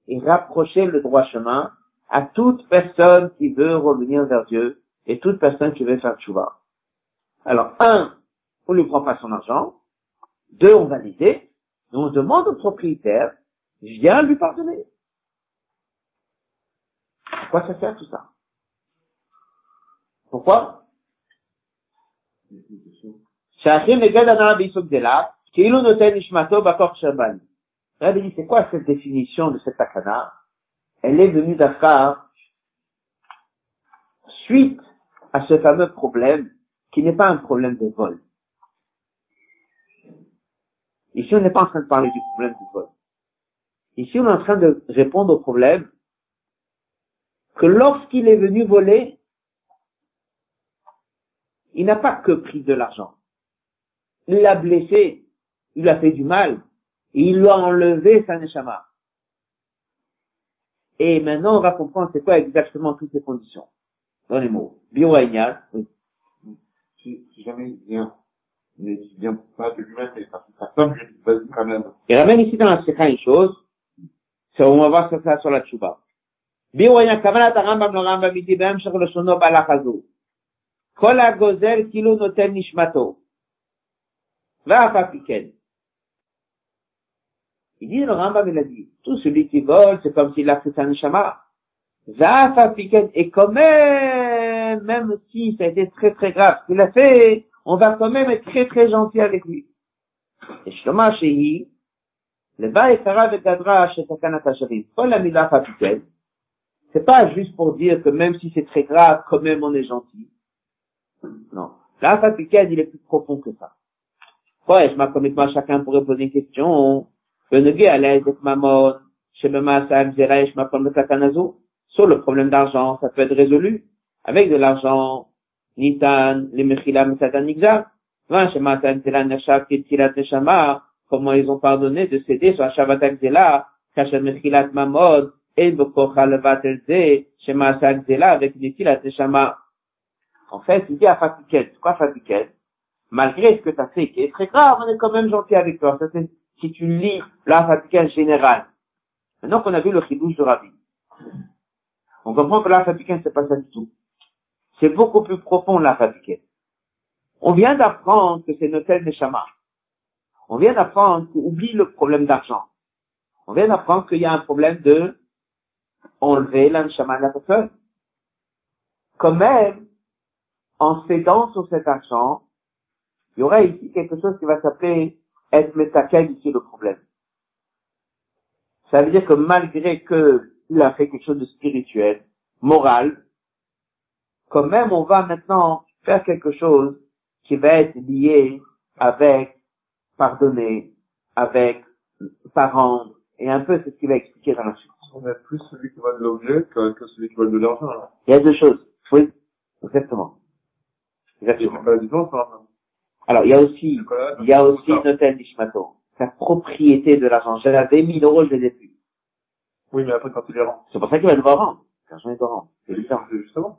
Speaker 1: et rapprocher le droit chemin à toute personne qui veut revenir vers Dieu et toute personne qui veut faire tchouva? Alors, un, on lui prend pas son argent. Deux, on va l'aider. on demande au propriétaire, viens lui pardonner. Pourquoi ça sert tout ça? Pourquoi? Rabbi dit, c'est quoi cette définition de cette takana? Elle est venue d'Afkar suite à ce fameux problème qui n'est pas un problème de vol. Ici, on n'est pas en train de parler du problème du vol? Ici, on est en train de répondre au problème que lorsqu'il est venu voler, il n'a pas que pris de l'argent. Il l'a blessé, il a fait du mal, et il lui a enlevé sa neshama. Et maintenant, on va comprendre c'est quoi exactement toutes ces conditions. Dans les mots. Bio oui.
Speaker 3: Si, si jamais il vient, mais il vient pas de lui-même, mais parce que sa femme lui quand même.
Speaker 1: Il ramène ici dans la séquence une chose, c'est on va voir ça sur la tchouba. בירואין הכוונת הרמב"ם לרמב"ם איתי בהמשך לשונו בהלך הזו. כל הגוזל כאילו נותן נשמתו. ואף על פי כן, Il dit, le Rambam, il a dit, tout celui qui vole, c'est comme s'il a fait sa neshama. Et quand même, même si ça a été très très grave ce qu'il a fait, on va quand même être très très gentil avec lui. Et Shlomo Shehi, le Vaïkara Vegadra Shetakanat Hashavim, pas la Mila Fapitel, c'est pas juste pour dire que même si c'est très grave, quand même on est gentil. Non. La Fapitel, il est plus profond que ça. Ouais, je m'accommode chacun pourrait poser une question. Sur le problème d'argent, ça peut être résolu avec de l'argent nitan, les mechila mesatan nigzar. Comment ils ont pardonné de céder sur Shabbat agzela, kasher mechilat mamod, et bekocha levat el ze, shemata agzela avec netilat neshama. En fait, il dit à Fatiket, quoi Fatiket? Malgré ce que tu fait, qui est très grave, on est quand même gentil avec toi. Ça, c'est si tu lis la en général. Maintenant qu'on a vu le chidouche de Rabbi, on comprend que la ce c'est pas ça du tout. C'est beaucoup plus profond la On vient d'apprendre que c'est Notel Neshama. On vient d'apprendre oublie le problème d'argent. On vient d'apprendre qu'il y a un problème de enlever la Neshama de la personne. Quand même, en cédant sur cet argent, il y aurait ici quelque chose qui va s'appeler être métakel ici le problème. Ça veut dire que malgré qu'il a fait quelque chose de spirituel, moral, quand même on va maintenant faire quelque chose qui va être lié avec pardonner, avec par et un peu c'est ce qu'il va expliquer dans la suite.
Speaker 3: On a plus celui qui va de l'objet que, celui qui va de l'argent.
Speaker 1: Il y a deux choses. Oui, exactement. Exactement.
Speaker 3: la différence,
Speaker 1: alors, il y a aussi, il y a aussi Notel Nishmato. Sa propriété de l'argent. J'avais 1000 euros, je les ai plus.
Speaker 3: Oui, mais après, quand il les rend.
Speaker 1: C'est pour ça qu'il va devoir rendre. L'argent est doit rendre.
Speaker 3: C'est Justement.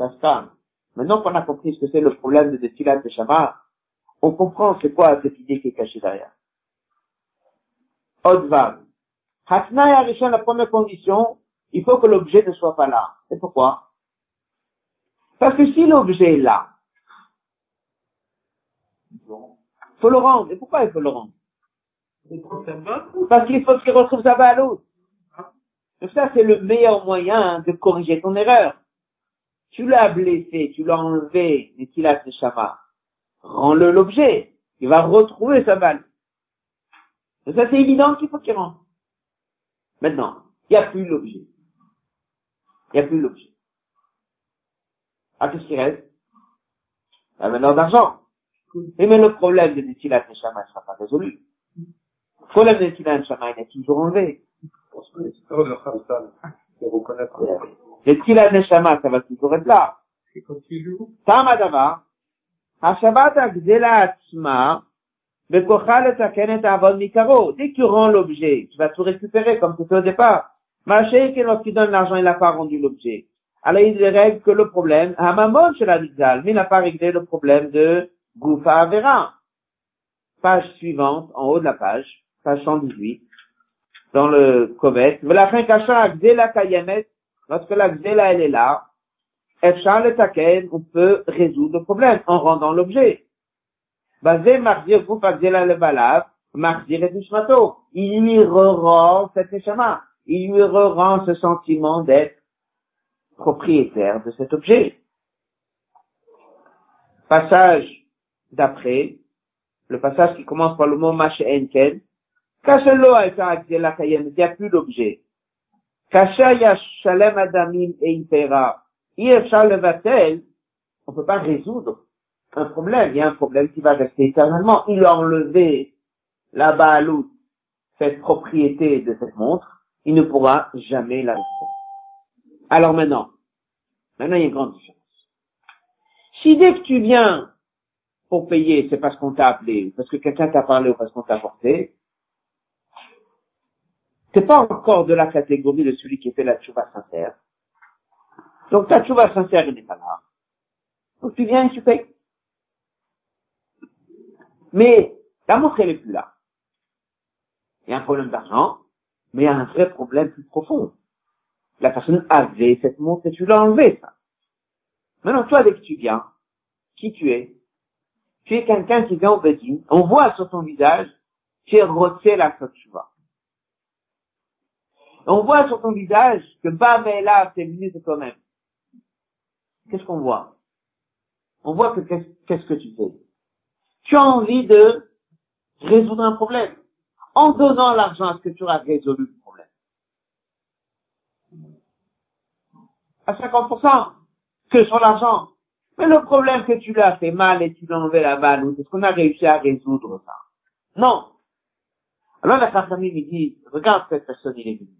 Speaker 1: il maintenant qu'on a compris ce que c'est le problème de Netilat Neshama, on comprend c'est quoi cette idée qui est cachée derrière. Odvav. Hatnai Arishon, la première condition, il faut que l'objet ne soit pas là. Et pourquoi? Parce que si l'objet est là, faut le rendre. Et pourquoi il faut le rendre? Parce qu'il faut qu'il retrouve sa balle Donc ça, c'est le meilleur moyen de corriger ton erreur. Tu l'as blessé, tu l'as enlevé, mais qu'il a. Rends-le l'objet. Il va retrouver sa balle. Donc ça, c'est évident qu'il faut qu'il rentre. Maintenant, il n'y a plus l'objet. Il n'y a plus l'objet. Ah, qu'est-ce qui reste? La valeur d'argent. Et mais le problème de Netilat Neshama ne sera pas résolu. Le problème de Netilat Neshama, il est toujours enlevé.
Speaker 3: Parce que c'est de Khamsan. Et si
Speaker 1: la neshama, ça va toujours être là. Tama davar, Hashavat agdela atzma, bekocha letaken et avon mikaro. Dès que tu rends l'objet, tu vas tout récupérer comme c'était au départ. Maché, que lorsqu'il donne l'argent, il n'a pas rendu l'objet. Alors il règle que le problème, ah, Hamamon chez la mais il n'a pas réglé le problème de Goufa Avera. Page suivante, en haut de la page, page 118, dans le Kovet. Agdela kayemet, lorsque la Gzela elle est là, le Taken, on peut résoudre le problème en rendant l'objet. Basé Marzir Goufa Gzela le Balav, Marzir et Nishmato. Il lui rend cette neshama. Il lui rend ce sentiment d'être propriétaire de cet objet. Passage d'après, le passage qui commence par le mot Mash Enken, Kashelo Aïta la Kayem, il n'y a plus d'objet. Yashalem Adamim et Levatel, on peut pas résoudre un problème, il y a un problème qui va rester éternellement. Il a enlevé la Baalout, cette propriété de cette montre, il ne pourra jamais la récupérer. Alors maintenant, maintenant il y a une grande différence. Si dès que tu viens pour payer, c'est parce qu'on t'a appelé, parce que quelqu'un t'a parlé, ou parce qu'on t'a apporté, t'es pas encore de la catégorie de celui qui fait la tchouva sincère. Donc ta tchouva sincère, elle n'est pas là. Donc tu viens et tu payes. Mais la montre, elle est plus là. Il y a un problème d'argent, mais il y a un vrai problème plus profond. La personne avait cette montre et tu l'as enlevée, ça. Maintenant, toi, dès que tu viens, qui tu es? Tu es quelqu'un qui vient au Bédin, on voit sur ton visage, tu es roté la vois. On voit sur ton visage que là, t'es venu de toi-même. Qu'est-ce qu'on voit? On voit que qu'est-ce que tu fais? Tu as envie de résoudre un problème. En donnant l'argent, est-ce que tu auras résolu le problème? À 50% que sur l'argent. Mais le problème que tu l'as fait mal et tu l'as enlevé la balle, est-ce qu'on a réussi à résoudre ça? Non. Alors la famille me dit, regarde cette personne, il est venu.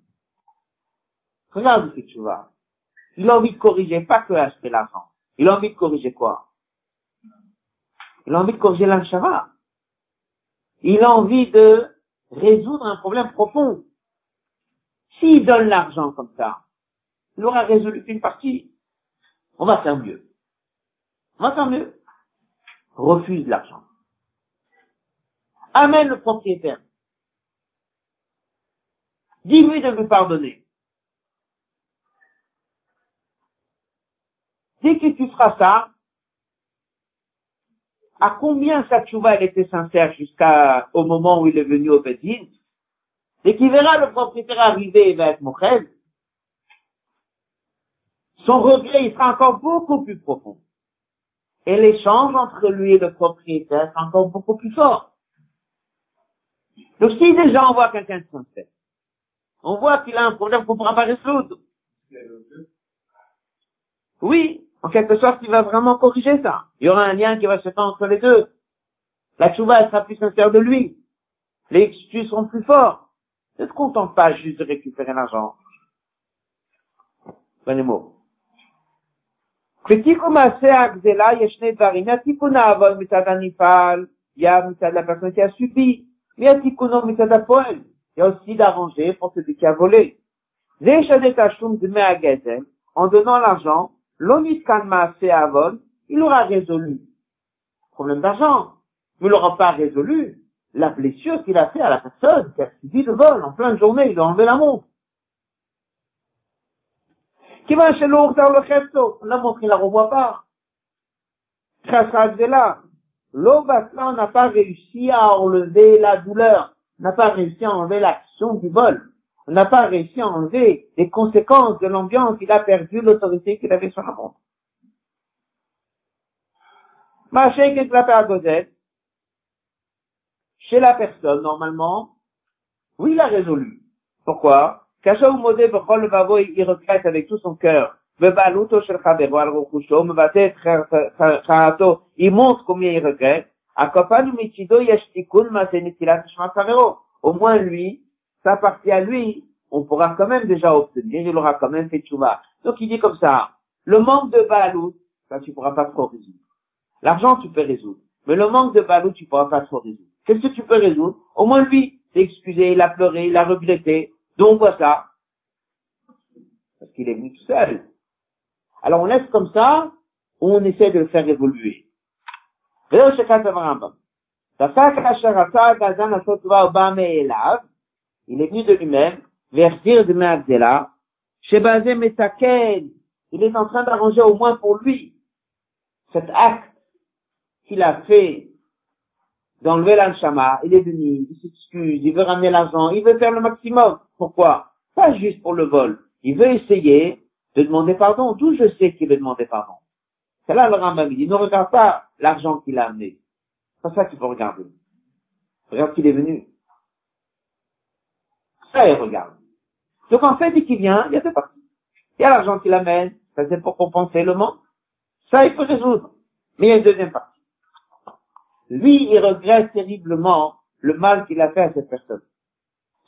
Speaker 1: Regarde ce que tu vois. Il a envie de corriger, pas que acheter l'argent. Il a envie de corriger quoi? Il a envie de corriger l'anshava. Il a envie de résoudre un problème profond. S'il donne l'argent comme ça, il aura résolu une partie. On va faire mieux. On va faire mieux. Refuse l'argent. Amène le propriétaire. Dis-lui de lui pardonner. Dès que tu feras ça, à combien sa tchouva elle était sincère jusqu'à au moment où il est venu au Bédine, et qu'il verra le propriétaire arriver et va être Mochel, son regret il sera encore beaucoup plus profond. Et l'échange entre lui et le propriétaire sera encore beaucoup plus fort. Donc si déjà on voit quelqu'un de sincère, on voit qu'il a un problème qu'on ne pourra pas résoudre. oui, en quelque sorte, il va vraiment corriger ça. Il y aura un lien qui va se faire entre les deux. La tchouva, sera plus sincère de lui. Les excuses seront plus forts. Ne te contente pas juste de récupérer l'argent. Prenez mot. Critique Agzela, Yeshne Dvarim, Yatikuna Avon Mitzad Anifal, il y a Mitzad la personne qui a subi, mais Yatikuno Mitzad Apoel. Il y a aussi d'arranger pour celui qui a volé. Zeshade Tashum de Me'agezel, en donnant l'argent, l'onit Kanma Avon, il aura résolu. Problème d'argent. Mais il n'aura pas résolu la blessure qu'il a fait à la personne qui a subi le vol en pleine journée, il a enlevé la montre. Qui va chez l'autre dans le resto, la montre, il la revoit pas. là. L'obasla n'a pas réussi à enlever la douleur, n'a pas réussi à enlever l'action du vol, n'a pas réussi à enlever les conséquences de l'ambiance, il a perdu l'autorité qu'il avait sur la montre. Chez la personne, normalement, oui, il a résolu. Pourquoi? Il regrette avec tout son cœur? Il montre combien il regrette. Au moins lui, ça partie à lui, on pourra quand même déjà obtenir, il aura quand même fait tchouva. Donc il dit comme ça, le manque de balout, ça tu pourras pas trop résoudre. L'argent tu peux résoudre, mais le manque de balout tu pourras pas trop résoudre. Qu'est-ce que tu peux résoudre? Au moins lui s'est excusé, il a pleuré, il a regretté. Donc voit ça. Parce qu'il est venu tout seul. Alors on laisse comme ça, ou on essaie de le faire évoluer. Il est venu de lui-même, vers dire de Magdela, Shebazé Metaken, il est en train d'arranger au moins pour lui cet acte qu'il a fait d'enlever l'anshama, il est venu, il s'excuse, il veut ramener l'argent, il veut faire le maximum. Pourquoi? Pas juste pour le vol. Il veut essayer de demander pardon. D'où je sais qu'il veut demander pardon C'est là le Rambam, il ne regarde pas l'argent qu'il a amené. C'est pas ça qu'il faut regarder. Regarde qu'il est venu. Ça, il regarde. Donc en fait, dès qu'il vient, il y a deux parties. Il y a l'argent qu'il amène, ça c'est pour compenser le manque. Ça, il faut résoudre. Mais il y a une deuxième partie. Lui, il regrette terriblement le mal qu'il a fait à cette personne.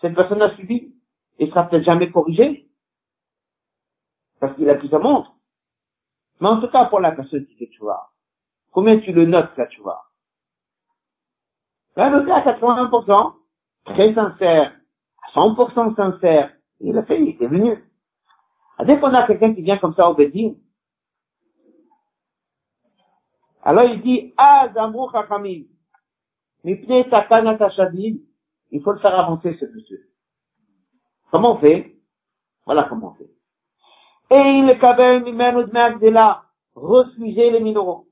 Speaker 1: Cette personne a subi et sera peut-être jamais corrigé parce qu'il a plus sa montre. Mais en tout cas, pour la personne qui fait vois, combien tu le notes, là, tu vois Là, le gars, à 80%, très sincère, 100% sincère, il a fait, il est venu. Dès qu'on a quelqu'un qui vient comme ça au Bédine, alors il dit, Ah, Zamrou Chachamim, Mipne Takana Tashadim, il faut le faire avancer ce monsieur. Comment on fait Voilà comment on fait. Et il le kabel mimenu de là, refuser les minéraux.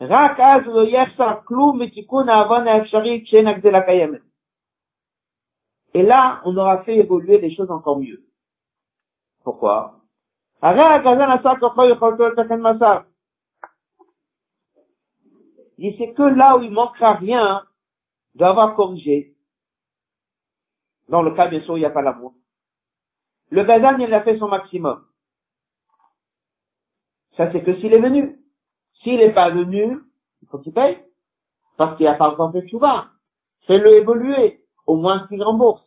Speaker 1: רק אז לא יחסר כלום מתיקון העוון האפשרי כשאין הגדלה קיימת. et là, on aura fait évoluer les choses encore mieux. Pourquoi Il c'est que là où il manquera rien d'avoir corrigé. Dans le cas, bien sûr, il n'y a pas l'amour. Le Bazan, il a fait son maximum. Ça, c'est que s'il est venu. S'il n'est pas venu, il faut qu'il paye. Parce qu'il a pas encore fait Fais-le évoluer au moins qu'ils remboursent.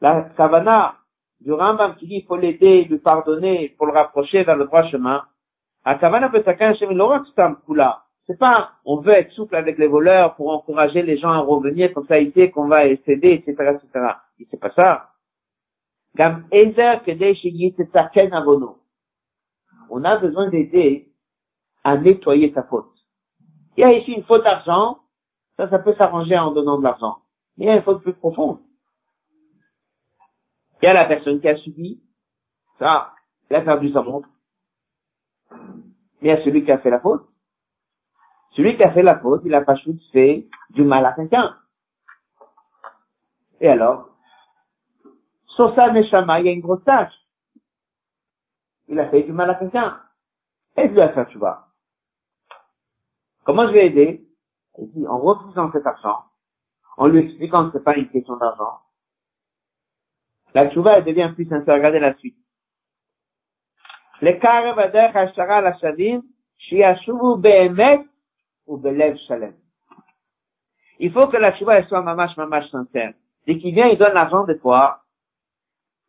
Speaker 1: La du il faut l'aider, lui pardonner, pour le rapprocher le droit chemin. C'est pas, on veut être souple avec les voleurs pour encourager les gens à revenir comme ça, il sait qu'on va céder, etc., etc. C'est pas ça. On a besoin d'aider à nettoyer sa faute. Il y a ici une faute d'argent, ça, ça peut s'arranger en donnant de l'argent. Mais il y a une faute plus profonde. Il y a la personne qui a subi, ça, il a perdu sa montre. Mais il y a celui qui a fait la faute. Celui qui a fait la faute, il a pas fait du mal à quelqu'un. Et alors, sur sa neshama, il y a une grosse tâche. Il a fait du mal à quelqu'un. Et je lui a fait, tu vois. Comment je vais aider? Et dit, en refusant cet argent, en lui expliquant que c'est pas une question d'argent, la tchouva, elle devient plus sincère. Regardez la suite. Le la be'emet ou belev shalem. Il faut que la tchouva, elle soit mamash, mamash sincère. Dès qu'il vient, il donne l'argent de toi.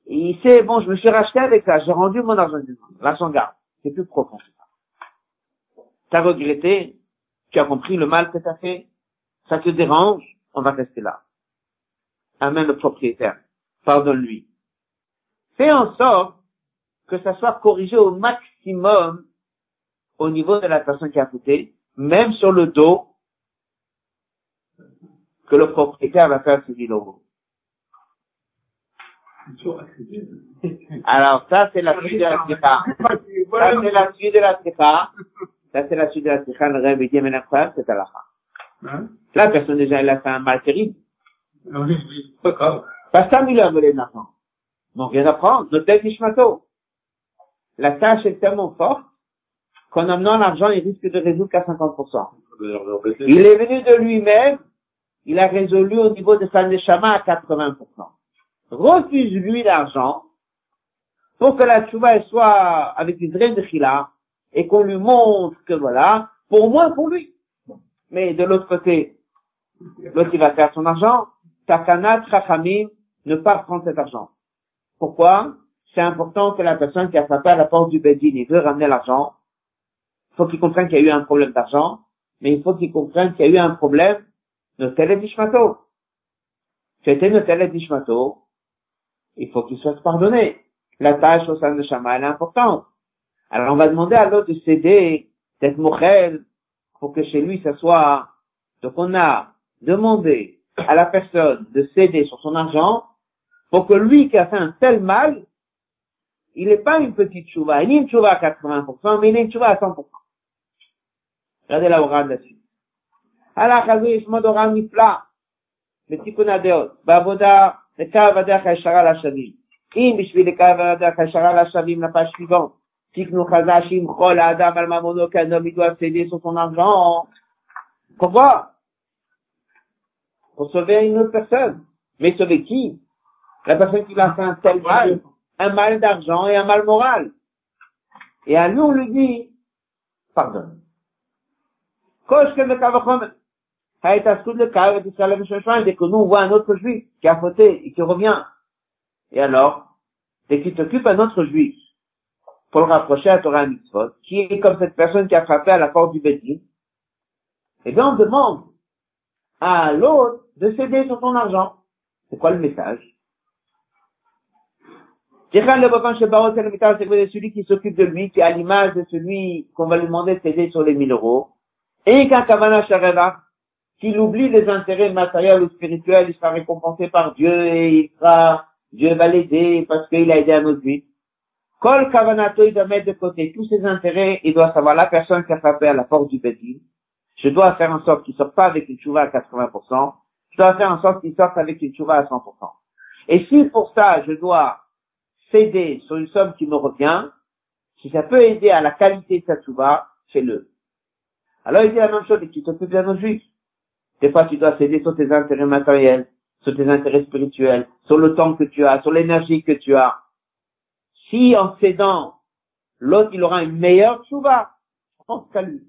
Speaker 1: Il sait, bon, je me suis racheté avec ça, j'ai rendu mon argent du monde. L'argent garde. C'est plus profond que ça. T'as regretté, tu as compris le mal que t'as fait, ça te dérange, on va rester là. Amène le propriétaire. Pardonne-lui. Fais en sorte que ça soit corrigé au maximum au niveau de la personne qui a coûté, même sur le dos que le propriétaire va faire ce 1000 euros. Alors ça, c'est la suite de la sikha. Ça, c'est la suite de la sikha. Ça, c'est la suite de la sikha. Le rêve mais l'incroyable, c'est à la fin. La personne déjà, elle a fait un mal terrible.
Speaker 3: Pas grave.
Speaker 1: Pas ça, il a volé de l'argent. Donc, rien à prendre. Notel Nishmato. La tâche est tellement forte qu'en amenant l'argent, il risque de résoudre qu'à 50%. Il est venu de lui-même, il a résolu au niveau de sa neshama à 80%. Refuse-lui l'argent pour que la tchouva soit avec une vraie de et qu'on lui montre que voilà, pour moi, pour lui. Mais de l'autre côté, l'autre il va faire son argent, takanat chachamim ne pas prendre cet argent. Pourquoi? C'est important que la personne qui a frappé à la porte du Bedin, il veut ramener l'argent, faut qu'il comprenne qu'il y a eu un problème d'argent, mais il faut qu'il comprenne qu'il y a eu un problème de télédishmato. C'était une télédishmato, il faut qu'il soit pardonné. La tâche au sein de Shama, elle est importante. Alors on va demander à l'autre de céder, d'être mochel, pour que chez lui ça soit. Donc on a demandé à la personne de céder sur son argent, pour que lui qui a fait un tel mal, il n'est pas une petite chouva, il est une chouva à 80%, mais il est une chouva à 100%. Regardez la orale là-dessus. Allah, Khazoui, Shmodoram, Nifla, le Tikkun Adeot, לקו הדרך הישרה לשווים. אם בשביל לקו הדרך הישרה לשווים la page suivante, תיקנו חז"ל שימחול האדם על ממונו כאדם il doit céder sur son argent. Pourquoi Pour sauver une autre personne. Mais sauver qui La personne qui l'a fait un tel mal, un mal d'argent et un mal moral. Et à lui, on lui dit, pardonne. Kosh que le et et que nous on voit un autre juif qui a fauté et qui revient. Et alors, dès qu'il t'occupe un autre juif, pour le rapprocher à Torah Mitzvot, qui est comme cette personne qui a frappé à la porte du Bédin, eh bien on demande à l'autre de céder sur son argent. C'est quoi c'est le message, c'est celui qui s'occupe de lui, qui est à l'image de celui qu'on va lui demander de céder sur les 1000 euros. Et qu'un Qu'il oublie les intérêts matériels ou spirituels, il sera récompensé par Dieu et il sera, Dieu va l'aider parce qu'il a aidé un autre juif. Kol Kavanato, il doit mettre de côté tous ses intérêts, il doit savoir la personne qui a frappé à la porte du Bédine. Je dois faire en sorte qu'il sorte pas avec une chouva à 80%. Je dois faire en sorte qu'il sorte avec une chouva à 100%. Et si pour ça, je dois céder sur une somme qui me revient, si ça peut aider à la qualité de sa chouva, fais-le. Alors il dit la même chose et tu t'occupes d'un autre juif. Des fois, tu dois céder sur tes intérêts matériels, sur tes intérêts spirituels, sur le temps que tu as, sur l'énergie que tu as. Si en cédant, l'autre il aura une meilleure chouva, pense qu'à lui.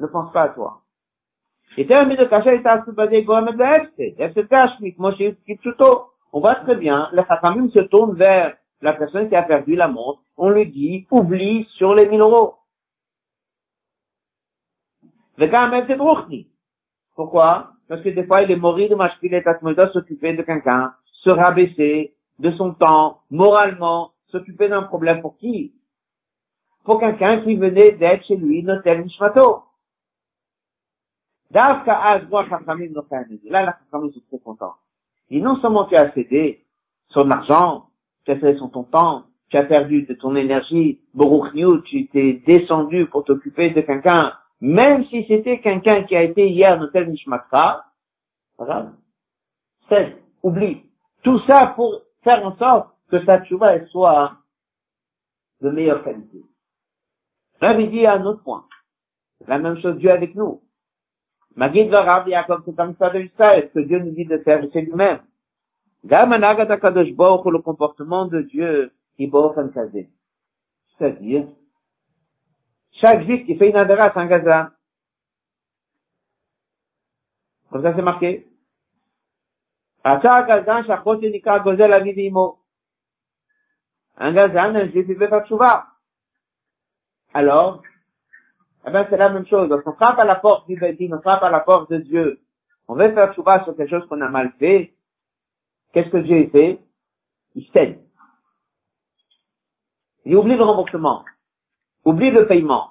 Speaker 1: Ne pense pas à toi. Et. On voit très bien, le Chachamim se tourne vers la personne qui a perdu la montre. On lui dit, oublie sur les 1000 euros. Pourquoi? Parce que des fois, il est mort de Mashpilet Atmoda s'occuper de quelqu'un, se rabaisser de son temps, moralement, s'occuper d'un problème pour qui? Pour quelqu'un qui venait d'être chez lui, notel Mishmato. D'Afka Azwa Là, la Chachamim sont très contents. Et non seulement tu as cédé son argent, tu as cédé sur ton temps, tu as perdu de ton énergie, tu t'es descendu pour t'occuper de quelqu'un même si c'était quelqu'un qui a été hier de tel Nishmatra, c'est, oublie. Tout ça pour faire en sorte que sa tchouva soit de meilleure qualité. Rabbi dit un autre point. La même chose Dieu avec nous. Magid Varav Yaakov, c'est comme ça de Israël, ce que Dieu nous dit de faire, c'est lui-même. Gamanagat Akadosh Baruch le comportement de Dieu, Kazé. C'est-à-dire, chaque juif qui fait une adhérence c'est un gazan. Comme ça, c'est marqué. Un gazan, un juif, il veut faire tchouva. Alors, eh ben, c'est la même chose. Lorsqu'on frappe à la porte du Bédine, on frappe à la porte de Dieu. On veut faire tchouva sur quelque chose qu'on a mal fait. Qu'est-ce que Dieu fait? Il cède. Il oublie le remboursement. Oublie le paiement.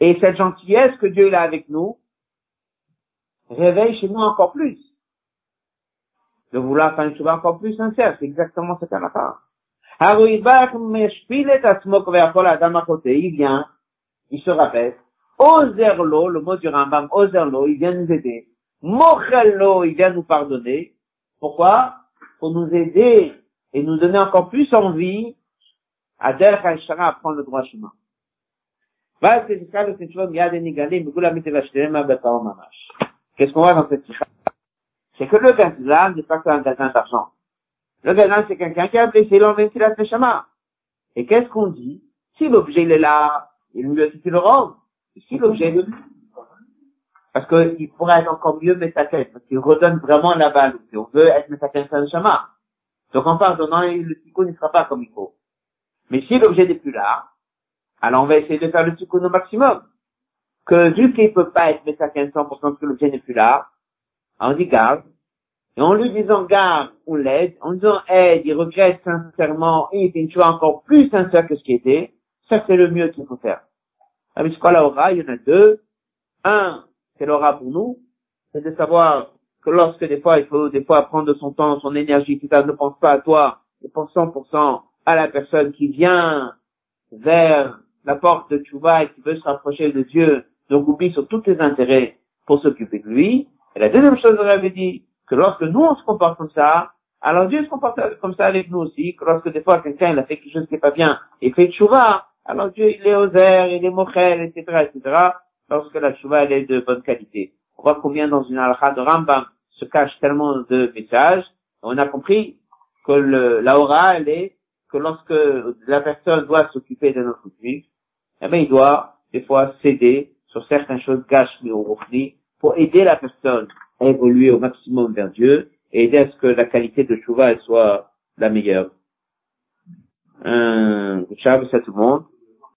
Speaker 1: Et cette gentillesse que Dieu a avec nous réveille chez nous encore plus. De vouloir faire une chose encore plus sincère. C'est exactement ce qu'on a fait. Il vient, il se rappelle. Ozerlo, le mot du Rambam, Ozerlo, il vient nous aider. Mochello, il vient nous pardonner. Pourquoi? Pour nous aider et nous donner encore plus envie à à prendre le droit chemin. Qu'est-ce qu'on voit dans cette sikha C'est que le gazan n'est pas qu'un gazan d'argent. Le gazan, c'est quelqu'un qui a blessé l'enventilat neshama. Et qu'est-ce qu'on dit Si l'objet il est là, il mieux si tu le rends. Si l'objet parce qu'il pourrait être encore mieux Metaken, parce qu'il redonne vraiment la balle. Si on veut être Metaken Neshama. Donc en pardonnant, le tikkun ne sera pas comme il faut. Mais si l'objet n'est plus là, alors on va essayer de faire le tikkun au maximum. Que vu qu'il peut pas être Metaken 100% parce que l'objet n'est plus là, on dit garde. Et en lui disant garde, on l'aide. En disant aide, il regrette sincèrement et il fait une chose encore plus sincère que ce qui était. Ça, c'est le mieux qu'il faut faire. Mais quoi l'aura, il y en a deux. Un, c'est l'aura pour nous. C'est de savoir que lorsque des fois, il faut des fois prendre son temps, son énergie, tout ça, ne pense pas à toi, ne pense 100% à la personne qui vient vers la porte de Tchouva et qui veut se rapprocher de Dieu, donc oublie sur tous tes intérêts pour s'occuper de lui. Et la deuxième chose, on avait dit que lorsque nous, on se comporte comme ça, alors Dieu se comporte comme ça avec nous aussi, que lorsque des fois quelqu'un, il a fait quelque chose qui n'est pas bien, et fait Tchouva, alors Dieu, il est airs, il est mochel, etc., etc., lorsque la Tchouva, elle est de bonne qualité. On voit combien dans une alcha de Rambam se cache tellement de messages. On a compris que le, la elle est que lorsque la personne doit s'occuper de notre vie, eh bien, il doit, des fois, céder sur certaines choses gâches ou pour aider la personne à évoluer au maximum vers Dieu et aider à ce que la qualité de Chouva soit la meilleure. Euh, tout le monde.